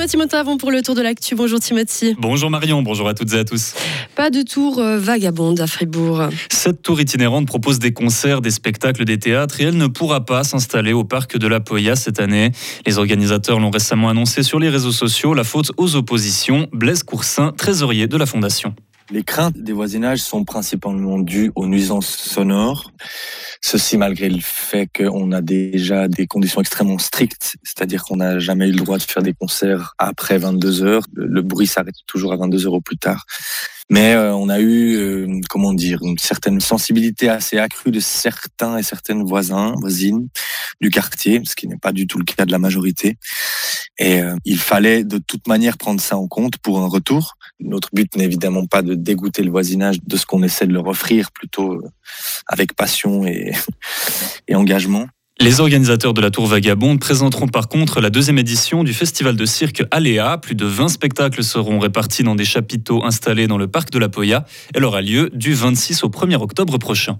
Timothy Motavon pour le tour de l'actu. Bonjour Timothy. Bonjour Marion, bonjour à toutes et à tous. Pas de tour euh, vagabonde à Fribourg. Cette tour itinérante propose des concerts, des spectacles, des théâtres et elle ne pourra pas s'installer au parc de la Poya cette année. Les organisateurs l'ont récemment annoncé sur les réseaux sociaux, la faute aux oppositions. Blaise Coursin, trésorier de la fondation. Les craintes des voisinages sont principalement dues aux nuisances sonores. Ceci malgré le fait qu'on a déjà des conditions extrêmement strictes, c'est-à-dire qu'on n'a jamais eu le droit de faire des concerts après 22 heures. Le, bruit s'arrête toujours à 22 heures au plus tard. Mais euh, on a eu, euh, comment dire, une certaine sensibilité assez accrue de certains et certaines voisins, voisines du quartier, ce qui n'est pas du tout le cas de la majorité. Et euh, il fallait de toute manière prendre ça en compte pour un retour. Notre but n'est évidemment pas de dégoûter le voisinage de ce qu'on essaie de leur offrir, plutôt avec passion et, et engagement. Les organisateurs de la Tour Vagabonde présenteront par contre la deuxième édition du festival de cirque Aléa. Plus de 20 spectacles seront répartis dans des chapiteaux installés dans le parc de la Poya. Elle aura lieu du 26 au 1er octobre prochain.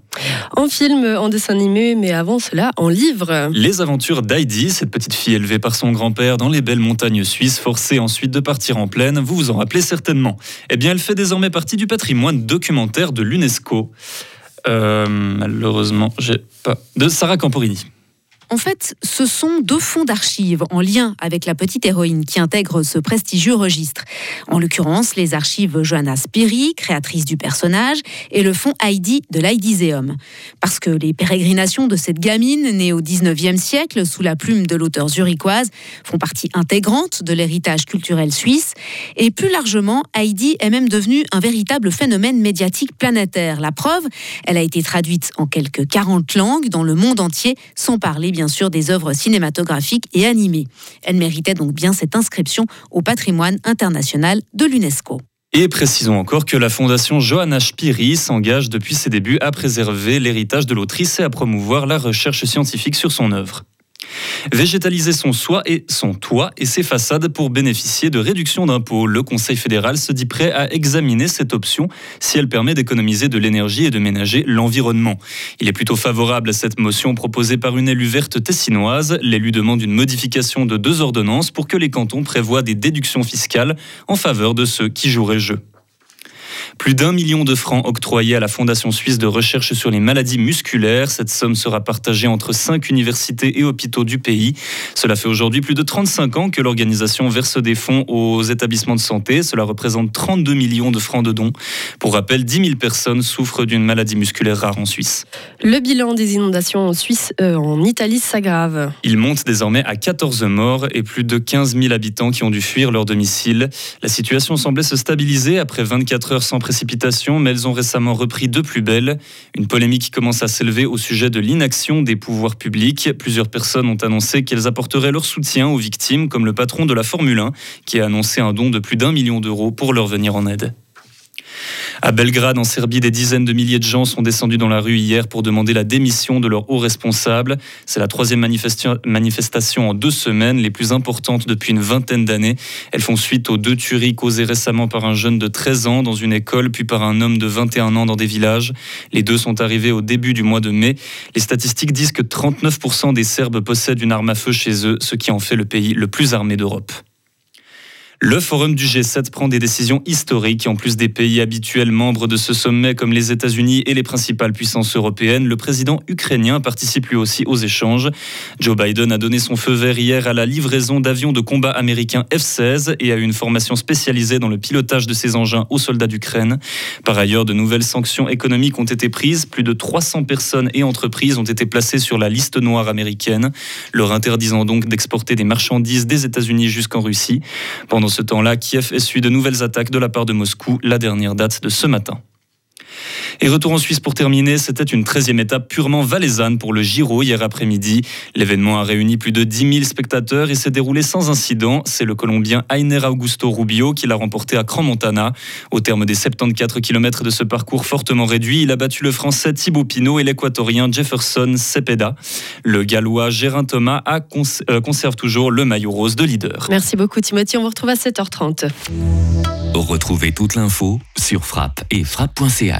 En film, en dessin animé, mais avant cela, en livre. Les aventures d'Heidi, cette petite fille élevée par son grand-père dans les belles montagnes suisses, forcée ensuite de partir en plaine, vous vous en rappelez certainement. Eh bien, elle fait désormais partie du patrimoine documentaire de l'UNESCO. Euh, malheureusement, j'ai pas. de Sarah Camporini. En fait, ce sont deux fonds d'archives en lien avec la petite héroïne qui intègre ce prestigieux registre. En l'occurrence, les archives Johanna Spiri, créatrice du personnage, et le fonds Heidi de l'Heidizéum. Parce que les pérégrinations de cette gamine, née au 19e siècle sous la plume de l'auteur zurichoise, font partie intégrante de l'héritage culturel suisse. Et plus largement, Heidi est même devenue un véritable phénomène médiatique planétaire. La preuve, elle a été traduite en quelques 40 langues dans le monde entier, sans parler bien bien sûr des œuvres cinématographiques et animées. Elle méritait donc bien cette inscription au patrimoine international de l'UNESCO. Et précisons encore que la fondation Johanna Spiri s'engage depuis ses débuts à préserver l'héritage de l'autrice et à promouvoir la recherche scientifique sur son œuvre. Végétaliser son soi et son toit et ses façades pour bénéficier de réductions d'impôts. Le Conseil fédéral se dit prêt à examiner cette option si elle permet d'économiser de l'énergie et de ménager l'environnement. Il est plutôt favorable à cette motion proposée par une élue verte tessinoise. L'élu demande une modification de deux ordonnances pour que les cantons prévoient des déductions fiscales en faveur de ceux qui joueraient jeu. Plus d'un million de francs octroyés à la Fondation suisse de recherche sur les maladies musculaires. Cette somme sera partagée entre cinq universités et hôpitaux du pays. Cela fait aujourd'hui plus de 35 ans que l'organisation verse des fonds aux établissements de santé. Cela représente 32 millions de francs de dons. Pour rappel, 10 000 personnes souffrent d'une maladie musculaire rare en Suisse. Le bilan des inondations en Suisse, euh, en Italie, s'aggrave. Il monte désormais à 14 morts et plus de 15 000 habitants qui ont dû fuir leur domicile. La situation semblait se stabiliser après 24 heures sans mais elles ont récemment repris de plus belle. Une polémique commence à s'élever au sujet de l'inaction des pouvoirs publics. Plusieurs personnes ont annoncé qu'elles apporteraient leur soutien aux victimes, comme le patron de la Formule 1, qui a annoncé un don de plus d'un million d'euros pour leur venir en aide. À Belgrade, en Serbie, des dizaines de milliers de gens sont descendus dans la rue hier pour demander la démission de leurs hauts responsables. C'est la troisième manifestation en deux semaines, les plus importantes depuis une vingtaine d'années. Elles font suite aux deux tueries causées récemment par un jeune de 13 ans dans une école, puis par un homme de 21 ans dans des villages. Les deux sont arrivés au début du mois de mai. Les statistiques disent que 39% des Serbes possèdent une arme à feu chez eux, ce qui en fait le pays le plus armé d'Europe. Le forum du G7 prend des décisions historiques. En plus des pays habituels membres de ce sommet comme les États-Unis et les principales puissances européennes, le président ukrainien participe lui aussi aux échanges. Joe Biden a donné son feu vert hier à la livraison d'avions de combat américains F-16 et à une formation spécialisée dans le pilotage de ces engins aux soldats d'Ukraine. Par ailleurs, de nouvelles sanctions économiques ont été prises. Plus de 300 personnes et entreprises ont été placées sur la liste noire américaine, leur interdisant donc d'exporter des marchandises des États-Unis jusqu'en Russie. Pendant ce temps-là, Kiev essuie de nouvelles attaques de la part de Moscou, la dernière date de ce matin. Et retour en Suisse pour terminer, c'était une 13e étape purement valaisanne pour le Giro hier après-midi. L'événement a réuni plus de 10 000 spectateurs et s'est déroulé sans incident. C'est le Colombien Ainer Augusto Rubio qui l'a remporté à Cran-Montana. Au terme des 74 km de ce parcours fortement réduit, il a battu le Français Thibaut Pinot et l'Équatorien Jefferson Cepeda. Le Gallois Gérin Thomas a euh, conserve toujours le maillot rose de leader. Merci beaucoup Timothy, on vous retrouve à 7h30. Retrouvez toute l'info sur frappe et frappe.ch.